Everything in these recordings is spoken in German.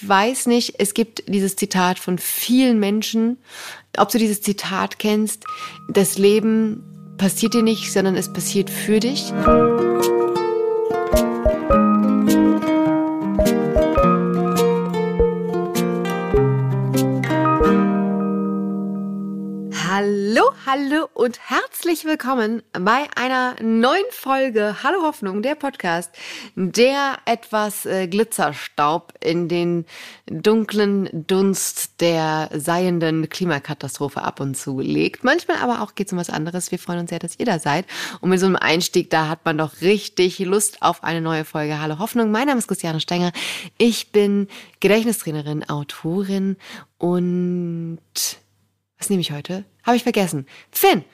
ich weiß nicht, es gibt dieses Zitat von vielen Menschen, ob du dieses Zitat kennst, das Leben passiert dir nicht, sondern es passiert für dich. Hallo, und herzlich willkommen bei einer neuen Folge Hallo Hoffnung, der Podcast, der etwas äh, Glitzerstaub in den dunklen Dunst der seienden Klimakatastrophe ab und zu legt. Manchmal aber auch geht es um was anderes. Wir freuen uns sehr, dass ihr da seid. Und mit so einem Einstieg, da hat man doch richtig Lust auf eine neue Folge Hallo Hoffnung. Mein Name ist Christiane Stenger. Ich bin Gedächtnistrainerin, Autorin und was nehme ich heute? Habe ich vergessen. Finn,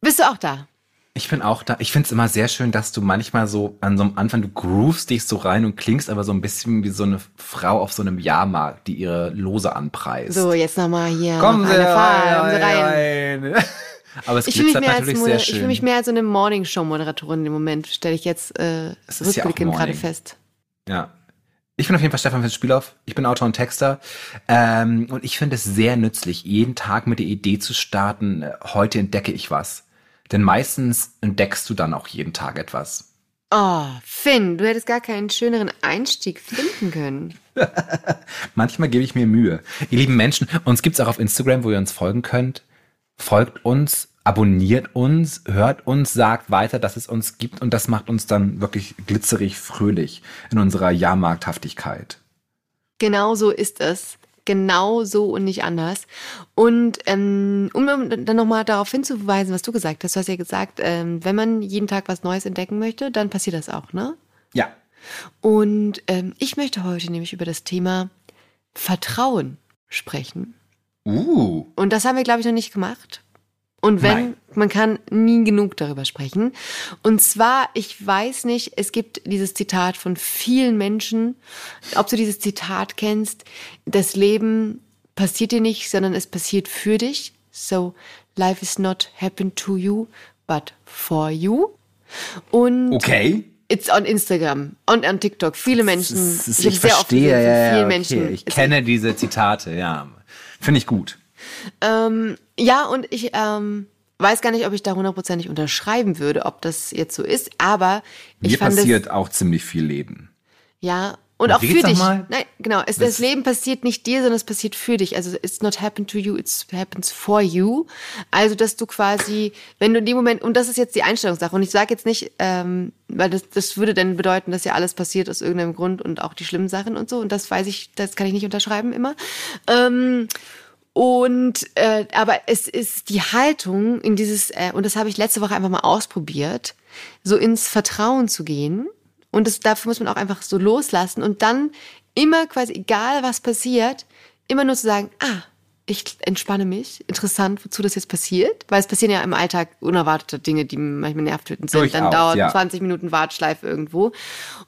bist du auch da? Ich bin auch da. Ich finde es immer sehr schön, dass du manchmal so an so einem Anfang, du groovst dich so rein und klingst aber so ein bisschen wie so eine Frau auf so einem Jahrmarkt, die ihre Lose anpreist. So, jetzt nochmal hier. Kommen Sie eine Fahrt, rein, rein. rein. Aber es Ich fühle glitzert natürlich sehr ich schön. fühl mich mehr als so eine Morningshow-Moderatorin im Moment, stelle ich jetzt äh, ist ja rückblickend gerade fest. Ja. Ich bin auf jeden Fall Stefan Spielhoff. Ich bin Autor und Texter. Ähm, und ich finde es sehr nützlich, jeden Tag mit der Idee zu starten, äh, heute entdecke ich was. Denn meistens entdeckst du dann auch jeden Tag etwas. Oh, Finn, du hättest gar keinen schöneren Einstieg finden können. Manchmal gebe ich mir Mühe. Ihr lieben Menschen, uns gibt's auch auf Instagram, wo ihr uns folgen könnt. Folgt uns, abonniert uns, hört uns, sagt weiter, dass es uns gibt und das macht uns dann wirklich glitzerig fröhlich in unserer Jahrmarkthaftigkeit. Genau so ist es. Genau so und nicht anders. Und ähm, um dann nochmal darauf hinzuweisen, was du gesagt hast, du hast ja gesagt, ähm, wenn man jeden Tag was Neues entdecken möchte, dann passiert das auch, ne? Ja, Und ähm, ich möchte heute nämlich über das Thema Vertrauen sprechen. Uh. Und das haben wir, glaube ich, noch nicht gemacht. Und wenn, Nein. man kann nie genug darüber sprechen. Und zwar, ich weiß nicht, es gibt dieses Zitat von vielen Menschen, ob du dieses Zitat kennst, das Leben passiert dir nicht, sondern es passiert für dich. So, life is not happen to you, but for you. Und Okay. it's on Instagram und on TikTok. Viele Menschen, ist- ich, habe sehr oft gesehen ja, ja, okay. Menschen. Ich kenne diese Zitate, ja. Finde ich gut. Ähm, ja, und ich ähm, weiß gar nicht, ob ich da hundertprozentig unterschreiben würde, ob das jetzt so ist, aber ich Mir fand passiert auch ziemlich viel Leben. es, ja, und auch für dich. nochmal? Nein, genau, es, das Leben passiert nicht dir, sondern es passiert für dich. Also it's not happen to you, it's happens for you. Also, dass du quasi, wenn du in dem Moment, und das ist jetzt die Einstellungssache, und ich sage jetzt nicht, ähm, weil das, das würde dann bedeuten, dass ja alles passiert aus irgendeinem Grund und auch die schlimmen Sachen und so, und das weiß ich, das kann ich nicht unterschreiben immer. Ähm, und äh, aber es ist die Haltung in dieses äh, und das habe ich letzte Woche einfach mal ausprobiert, so ins Vertrauen zu gehen. Und das dafür muss man auch einfach so loslassen und dann immer quasi egal was passiert, immer nur zu sagen, ah, ich entspanne mich. Interessant, wozu das jetzt passiert, weil es passieren ja im Alltag unerwartete Dinge, die manchmal nervtötend sind. dann Durchaus, dauert ja. 20 Minuten Warteschleife irgendwo.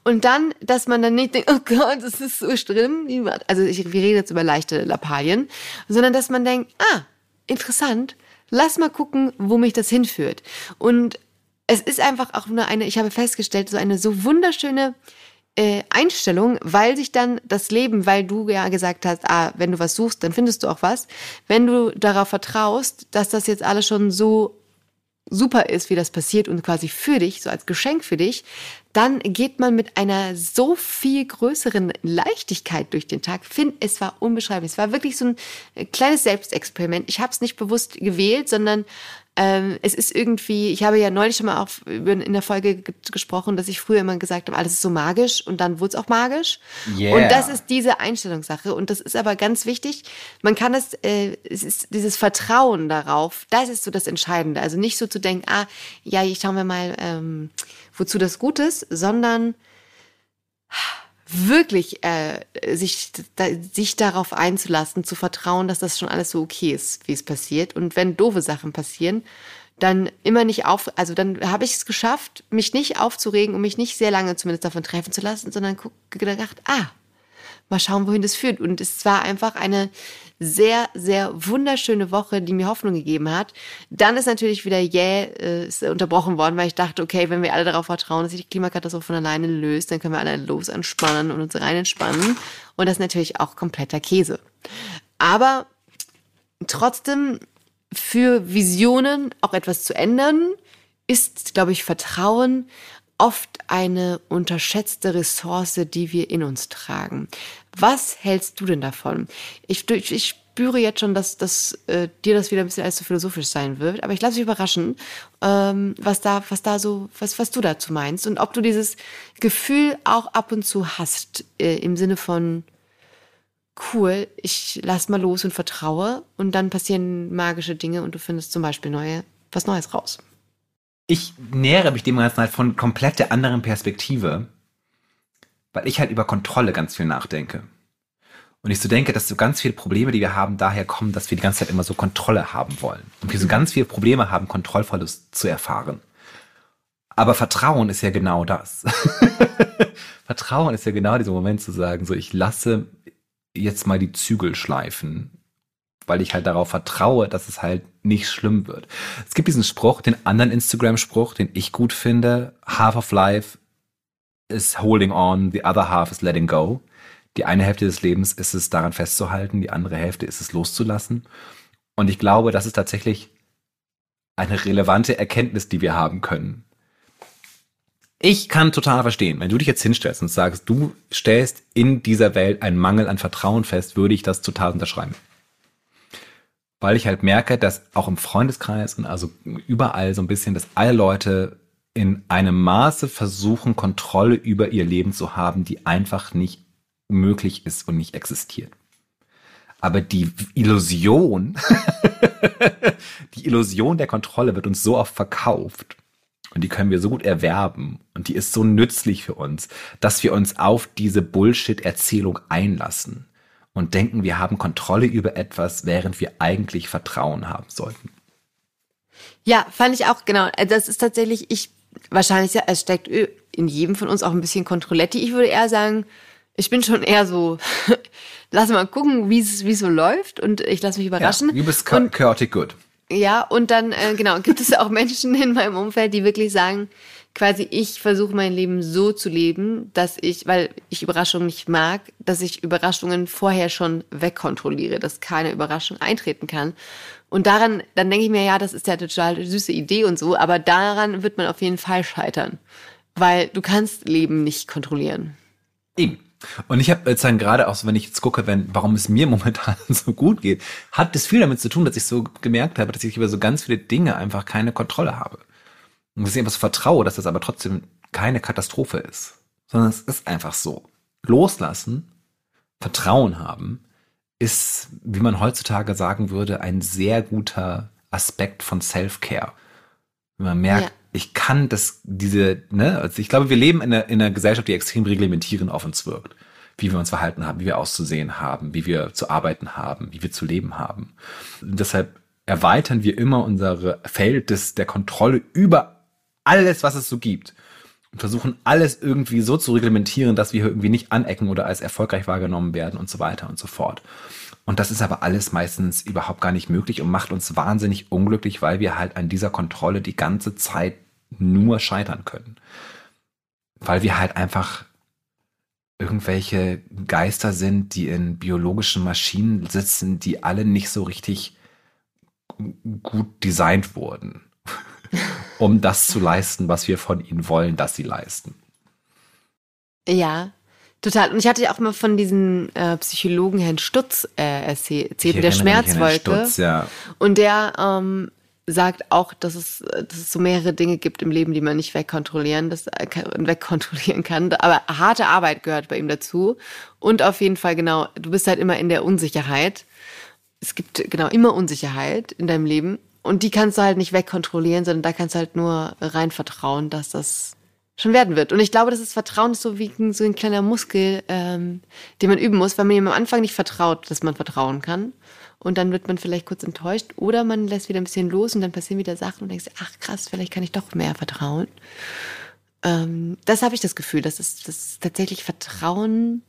Und dann, dass man dann nicht denkt, oh Gott, das ist so schlimm. Also ich, wir reden jetzt über leichte Lappalien, sondern dass man denkt, ah, interessant, lass mal gucken, wo mich das hinführt. Und es ist einfach auch nur eine, ich habe festgestellt, so eine so wunderschöne äh, Einstellung, weil sich dann das Leben, weil du ja gesagt hast, ah, wenn du was suchst, dann findest du auch was. Wenn du darauf vertraust, dass das jetzt alles schon so super ist, wie das passiert und quasi für dich, so als Geschenk für dich, dann geht man mit einer so viel größeren Leichtigkeit durch den Tag. Finn, es war unbeschreiblich. Es war wirklich so ein äh, kleines Selbstexperiment. Ich habe es nicht bewusst gewählt, sondern ähm, es ist irgendwie, ich habe ja neulich schon mal auch in der Folge ge- gesprochen, dass ich früher immer gesagt habe, alles ist so magisch und dann wurde es auch magisch. Yeah. Und das ist diese Einstellungssache und das ist aber ganz wichtig. Man kann es, äh, es ist dieses Vertrauen darauf, das ist so das Entscheidende. Also nicht so zu denken, ah, ja, ich schauen wir mal, ähm, wozu das gut ist, sondern wirklich äh, sich, da, sich darauf einzulassen, zu vertrauen, dass das schon alles so okay ist, wie es passiert. Und wenn doofe Sachen passieren, dann immer nicht auf, also dann habe ich es geschafft, mich nicht aufzuregen und mich nicht sehr lange zumindest davon treffen zu lassen, sondern guck, gedacht, ah, mal schauen, wohin das führt. Und es war einfach eine sehr, sehr wunderschöne Woche, die mir Hoffnung gegeben hat. Dann ist natürlich wieder jäh yeah, äh, unterbrochen worden, weil ich dachte, okay, wenn wir alle darauf vertrauen, dass sich die Klimakatastrophe von alleine löst, dann können wir alle los entspannen und uns rein entspannen. Und das ist natürlich auch kompletter Käse. Aber trotzdem für Visionen auch etwas zu ändern, ist, glaube ich, Vertrauen oft eine unterschätzte Ressource, die wir in uns tragen. Was hältst du denn davon? Ich, ich spüre jetzt schon, dass, dass äh, dir das wieder ein bisschen als zu philosophisch sein wird, aber ich lasse mich überraschen, ähm, was da, was da so, was, was du dazu meinst und ob du dieses Gefühl auch ab und zu hast äh, im Sinne von cool, ich lass mal los und vertraue und dann passieren magische Dinge und du findest zum Beispiel neue, was Neues raus. Ich nähere mich dem Ganzen halt von komplett der anderen Perspektive, weil ich halt über Kontrolle ganz viel nachdenke. Und ich so denke, dass so ganz viele Probleme, die wir haben, daher kommen, dass wir die ganze Zeit immer so Kontrolle haben wollen. Und wir so ganz viele Probleme haben, Kontrollverlust zu erfahren. Aber Vertrauen ist ja genau das. Vertrauen ist ja genau dieser Moment zu sagen, so ich lasse jetzt mal die Zügel schleifen, weil ich halt darauf vertraue, dass es halt nicht schlimm wird. Es gibt diesen Spruch, den anderen Instagram-Spruch, den ich gut finde, half of life is holding on, the other half is letting go. Die eine Hälfte des Lebens ist es daran festzuhalten, die andere Hälfte ist es loszulassen. Und ich glaube, das ist tatsächlich eine relevante Erkenntnis, die wir haben können. Ich kann total verstehen, wenn du dich jetzt hinstellst und sagst, du stellst in dieser Welt einen Mangel an Vertrauen fest, würde ich das total unterschreiben. Weil ich halt merke, dass auch im Freundeskreis und also überall so ein bisschen, dass alle Leute in einem Maße versuchen, Kontrolle über ihr Leben zu haben, die einfach nicht möglich ist und nicht existiert. Aber die Illusion, die Illusion der Kontrolle wird uns so oft verkauft und die können wir so gut erwerben und die ist so nützlich für uns, dass wir uns auf diese Bullshit-Erzählung einlassen und denken, wir haben Kontrolle über etwas, während wir eigentlich Vertrauen haben sollten. Ja, fand ich auch, genau. Also das ist tatsächlich, ich, wahrscheinlich, ja, es steckt in jedem von uns auch ein bisschen Kontrolletti. Ich würde eher sagen, ich bin schon eher so, lass mal gucken, wie es wie so läuft und ich lasse mich überraschen. Ja, du bist chaotic good. Ja, und dann, äh, genau, gibt es auch Menschen in meinem Umfeld, die wirklich sagen, quasi ich versuche mein Leben so zu leben, dass ich, weil ich Überraschungen nicht mag, dass ich Überraschungen vorher schon wegkontrolliere, dass keine Überraschung eintreten kann. Und daran, dann denke ich mir, ja, das ist ja total süße Idee und so, aber daran wird man auf jeden Fall scheitern, weil du kannst Leben nicht kontrollieren. Eben. Und ich habe jetzt dann gerade auch so, wenn ich jetzt gucke, wenn, warum es mir momentan so gut geht, hat das viel damit zu tun, dass ich so gemerkt habe, dass ich über so ganz viele Dinge einfach keine Kontrolle habe. Und dass ich so vertraue, dass das aber trotzdem keine Katastrophe ist. Sondern es ist einfach so. Loslassen, Vertrauen haben, ist, wie man heutzutage sagen würde, ein sehr guter Aspekt von Self-Care. Wenn man merkt, ja ich kann das, diese, ne, also ich glaube, wir leben in einer, in einer Gesellschaft, die extrem reglementierend auf uns wirkt. Wie wir uns verhalten haben, wie wir auszusehen haben, wie wir zu arbeiten haben, wie wir zu leben haben. Und deshalb erweitern wir immer unsere Feld des, der Kontrolle über alles, was es so gibt. Und versuchen alles irgendwie so zu reglementieren, dass wir irgendwie nicht anecken oder als erfolgreich wahrgenommen werden und so weiter und so fort. Und das ist aber alles meistens überhaupt gar nicht möglich und macht uns wahnsinnig unglücklich, weil wir halt an dieser Kontrolle die ganze Zeit nur scheitern können. Weil wir halt einfach irgendwelche Geister sind, die in biologischen Maschinen sitzen, die alle nicht so richtig gut designt wurden, um das zu leisten, was wir von ihnen wollen, dass sie leisten. Ja, Total. Und ich hatte ja auch mal von diesem äh, Psychologen Herrn Stutz äh, erzählt, mit der Schmerzwolke. Stutz, ja. Und der ähm, sagt auch, dass es, dass es so mehrere Dinge gibt im Leben, die man nicht wegkontrollieren, das, äh, wegkontrollieren kann. Aber harte Arbeit gehört bei ihm dazu. Und auf jeden Fall, genau, du bist halt immer in der Unsicherheit. Es gibt genau immer Unsicherheit in deinem Leben. Und die kannst du halt nicht wegkontrollieren, sondern da kannst du halt nur rein vertrauen, dass das schon werden wird. Und ich glaube, das ist Vertrauen so wie so ein kleiner Muskel, ähm, den man üben muss, weil man ihm am Anfang nicht vertraut, dass man vertrauen kann. Und dann wird man vielleicht kurz enttäuscht oder man lässt wieder ein bisschen los und dann passieren wieder Sachen und denkst, ach krass, vielleicht kann ich doch mehr vertrauen. Ähm, das habe ich das Gefühl, dass es das tatsächlich Vertrauen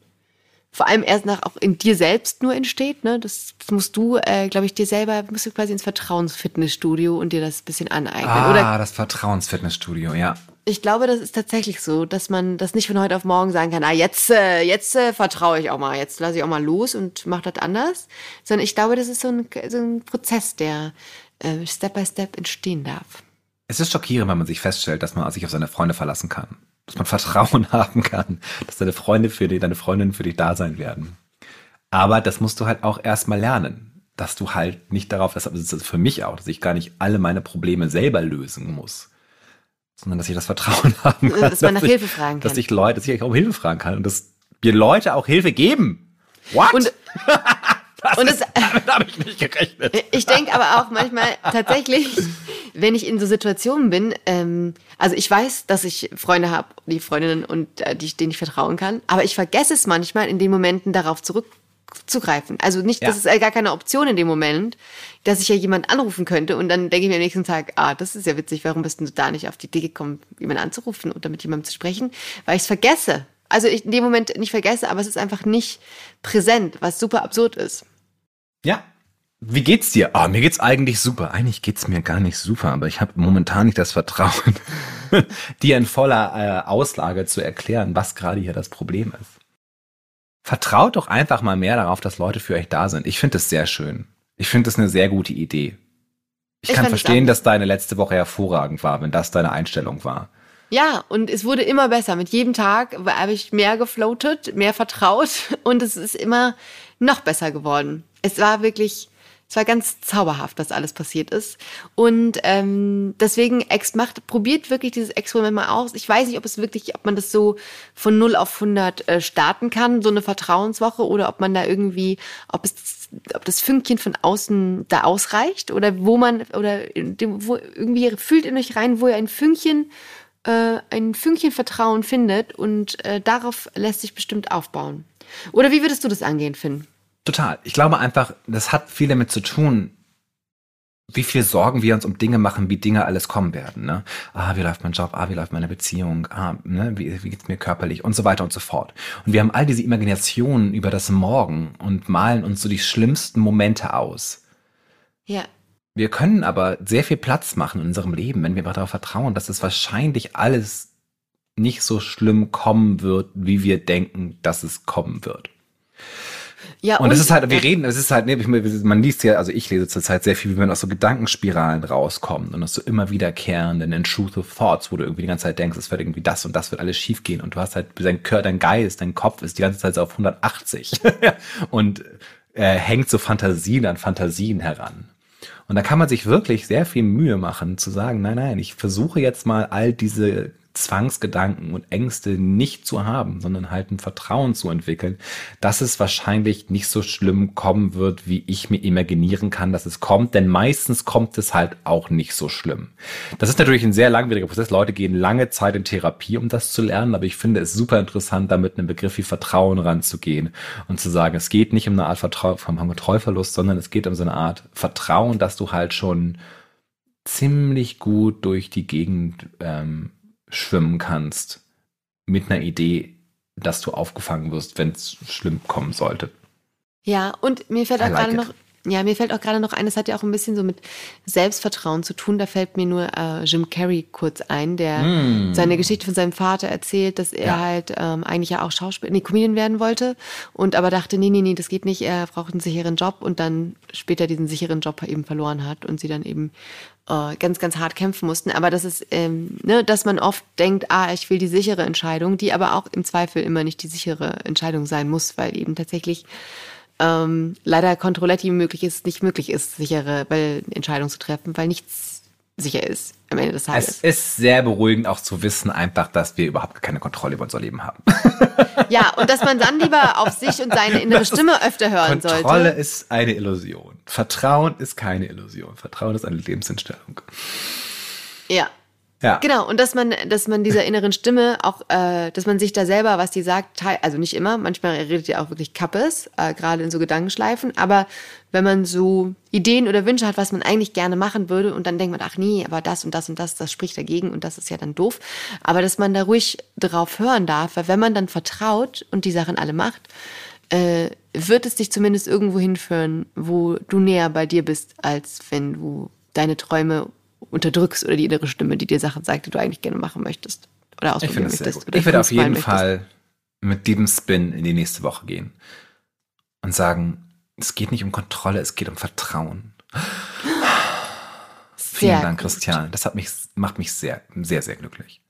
vor allem erst nach auch in dir selbst nur entsteht. Ne? Das, musst du, äh, glaube ich, dir selber, musst du quasi ins Vertrauensfitnessstudio und dir das ein bisschen aneignen. Ah, Oder das Vertrauensfitnessstudio, ja. ich glaube, das ist tatsächlich so, dass man das nicht von heute auf morgen sagen kann, ah, jetzt, äh, jetzt äh, vertraue ich auch mal, jetzt lasse ich auch mal los und mache das anders. Sondern ich glaube, das ist so ein, so ein Prozess, der äh, Step by Step entstehen darf. Es ist schockierend, wenn man sich feststellt, dass man sich auf seine Freunde verlassen kann. Dass man Vertrauen haben kann, dass deine Freunde für dich, deine Freundinnen für dich da sein werden. Aber das musst du halt auch erstmal lernen. Dass du halt nicht darauf, das ist für mich auch, dass ich gar nicht alle meine Probleme selber lösen muss. Sondern dass ich das Vertrauen haben kann. Dass man nach ich, Hilfe fragen Dass kann. ich Leute, dass ich auch um Hilfe fragen kann und dass mir Leute auch Hilfe geben. What? Und, und es, Damit habe ich nicht gerechnet. Ich denke aber auch manchmal tatsächlich, wenn ich in so Situationen bin, ähm, also ich weiß, dass ich Freunde habe, die Freundinnen und äh, die, denen ich vertrauen kann, aber ich vergesse es manchmal in den Momenten darauf zurückzugreifen. Also nicht, das Ja. ist äh, gar keine Option in dem Moment, dass ich ja jemand anrufen könnte und dann denke ich mir am nächsten Tag, ah, das ist ja witzig, warum bist du da nicht auf die Idee gekommen, jemanden anzurufen oder mit jemandem zu sprechen? Weil ich es vergesse. Also ich in dem Moment nicht vergesse, aber es ist einfach nicht präsent, was super absurd ist. Ja. Wie geht's dir? Ah, mir geht's eigentlich super. Eigentlich geht's mir gar nicht super, aber ich habe momentan nicht das Vertrauen, dir in voller äh, Auslage zu erklären, was gerade hier das Problem ist. Vertraut doch einfach mal mehr darauf, dass Leute für euch da sind. Ich finde es sehr schön. Ich finde es eine sehr gute Idee. Ich, Ich kann verstehen, dass deine letzte Woche hervorragend war, wenn das deine Einstellung war. Ja, und es wurde immer besser. Mit jedem Tag habe ich mehr gefloatet, mehr vertraut und es ist immer noch besser geworden. Es war wirklich, es war ganz zauberhaft, was alles passiert ist. Und ähm, deswegen ex macht, probiert wirklich dieses Experiment mal aus. Ich weiß nicht, ob es wirklich, ob man das so von 0 auf 100 äh, starten kann, so eine Vertrauenswoche, oder ob man da irgendwie, ob es ob das Fünkchen von außen da ausreicht oder wo man oder wo irgendwie fühlt in euch rein, wo ihr ein Fünkchen äh, ein Fünkchen Vertrauen findet und äh, darauf lässt sich bestimmt aufbauen. Oder wie würdest du das angehen, Finn? Total. Ich glaube einfach, das hat viel damit zu tun, wie viel Sorgen wir uns um Dinge machen, wie Dinge alles kommen werden. Ne? Ah, wie läuft mein Job? Ah, wie läuft meine Beziehung? Ah, ne? wie, wie geht's mir körperlich? Und so weiter und so fort. Und wir haben all diese Imaginationen über das Morgen und malen uns so die schlimmsten Momente aus. Ja, Wir können aber sehr viel Platz machen in unserem Leben, wenn wir darauf vertrauen, dass es wahrscheinlich alles nicht so schlimm kommen wird, wie wir denken, dass es kommen wird. Ja Und es ist halt, wir reden, es ist halt, man liest ja, also ich lese zurzeit sehr viel, wie man aus so Gedankenspiralen rauskommt und aus so immer wiederkehrenden intrusive Thoughts, wo du irgendwie die ganze Zeit denkst, es wird irgendwie das und das wird alles schief gehen und du hast halt, dein Körper, dein Geist, dein Kopf ist die ganze Zeit so auf 180 und äh, hängt so Fantasien an Fantasien heran. Und da kann man sich wirklich sehr viel Mühe machen, zu sagen, nein, nein, ich versuche jetzt mal all diese Zwangsgedanken und Ängste nicht zu haben, sondern halt ein Vertrauen zu entwickeln, dass es wahrscheinlich nicht so schlimm kommen wird, wie ich mir imaginieren kann, dass es kommt, denn meistens kommt es halt auch nicht so schlimm. Das ist natürlich ein sehr langwieriger Prozess. Leute gehen lange Zeit in Therapie, um das zu lernen, aber ich finde es super interessant, da mit einem Begriff wie Vertrauen ranzugehen und zu sagen, es geht nicht um eine Art Vertrau vom Kontrollverlust, sondern es geht um so eine Art Vertrauen, dass du halt schon ziemlich gut durch die Gegend ähm, schwimmen kannst mit einer Idee, dass du aufgefangen wirst, wenn es schlimm kommen sollte. ja, und mir fällt auch like gerade noch, ja, mir fällt auch gerade noch ein, es hat ja auch ein bisschen so mit Selbstvertrauen zu tun. Da fällt mir nur äh, Jim Carrey kurz ein, der seine Geschichte von seinem Vater erzählt, dass er Mm. Ja. halt ähm, eigentlich ja auch Schauspieler, nee, Comedian werden wollte und aber dachte, nee, nee, nee, das geht nicht, er braucht einen sicheren Job und dann später diesen sicheren Job eben verloren hat und sie dann eben äh, ganz, ganz hart kämpfen mussten. Aber das ist, ähm, ne, dass man oft denkt, ah, ich will die sichere Entscheidung, die aber auch im Zweifel immer nicht die sichere Entscheidung sein muss, weil eben tatsächlich ähm, leider Controletti möglich ist, nicht möglich ist, sichere weil, Entscheidungen zu treffen, weil nichts sicher ist am Ende des Es Tages. ist sehr beruhigend auch zu wissen, einfach, dass wir überhaupt keine Kontrolle über unser Leben haben. Ja, und dass man dann lieber auf sich und seine innere Stimme öfter hören Kontrolle sollte. ist eine Illusion. Vertrauen ist keine Illusion. Vertrauen ist eine Lebenseinstellung. Ja. Ja. Genau, und dass man, dass man dieser inneren Stimme auch, äh, dass man sich da selber, was die sagt, also nicht immer, manchmal redet ihr auch wirklich Kappes, äh, gerade in so Gedankenschleifen, aber wenn man so Ideen oder Wünsche hat, was man eigentlich gerne machen würde und dann denkt man, ach nee, aber das und das und das, das spricht dagegen und das ist ja dann doof, aber dass man da ruhig drauf hören darf, weil wenn man dann vertraut und die Sachen alle macht, äh, wird es dich zumindest irgendwo hinführen, wo du näher bei dir bist, als wenn du deine Träume unterdrückst oder die innere Stimme, die dir Sachen sagt, die du eigentlich gerne machen möchtest oder Ich ausprobieren sehr möchtest. oder Ich werde auf jeden möchtest. Fall mit diesem Spin in die nächste Woche gehen und sagen, es geht nicht um Kontrolle, es geht um Vertrauen. Vielen Sehr Dank, gut. Christian. Das hat mich, macht mich sehr, sehr, sehr glücklich.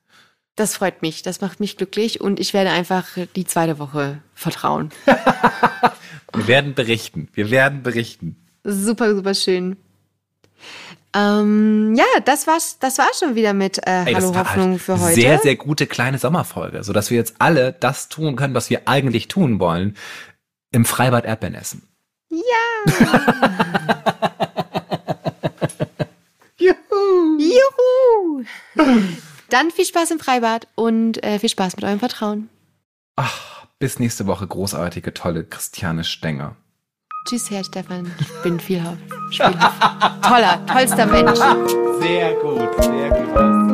Das freut mich, das macht mich glücklich und ich werde einfach die zweite Woche vertrauen. Wir werden berichten. Wir werden berichten. Super, super schön. Ähm, ja, das war's, das war schon wieder mit äh, Ey, Hallo war Hoffnung halt für heute. Sehr, sehr gute kleine Sommerfolge, sodass wir jetzt alle das tun können, was wir eigentlich tun wollen. Im Freibad Erdbeeren essen. Juhu! Dann viel Spaß im Freibad und äh, viel Spaß mit eurem Vertrauen. Ach, bis nächste Woche großartige, tolle Christiane Stenger. Tschüss, Herr Stefan. Ich bin vielhaft. Spielhaft. Toller, tollster Mensch. Sehr gut, sehr gut.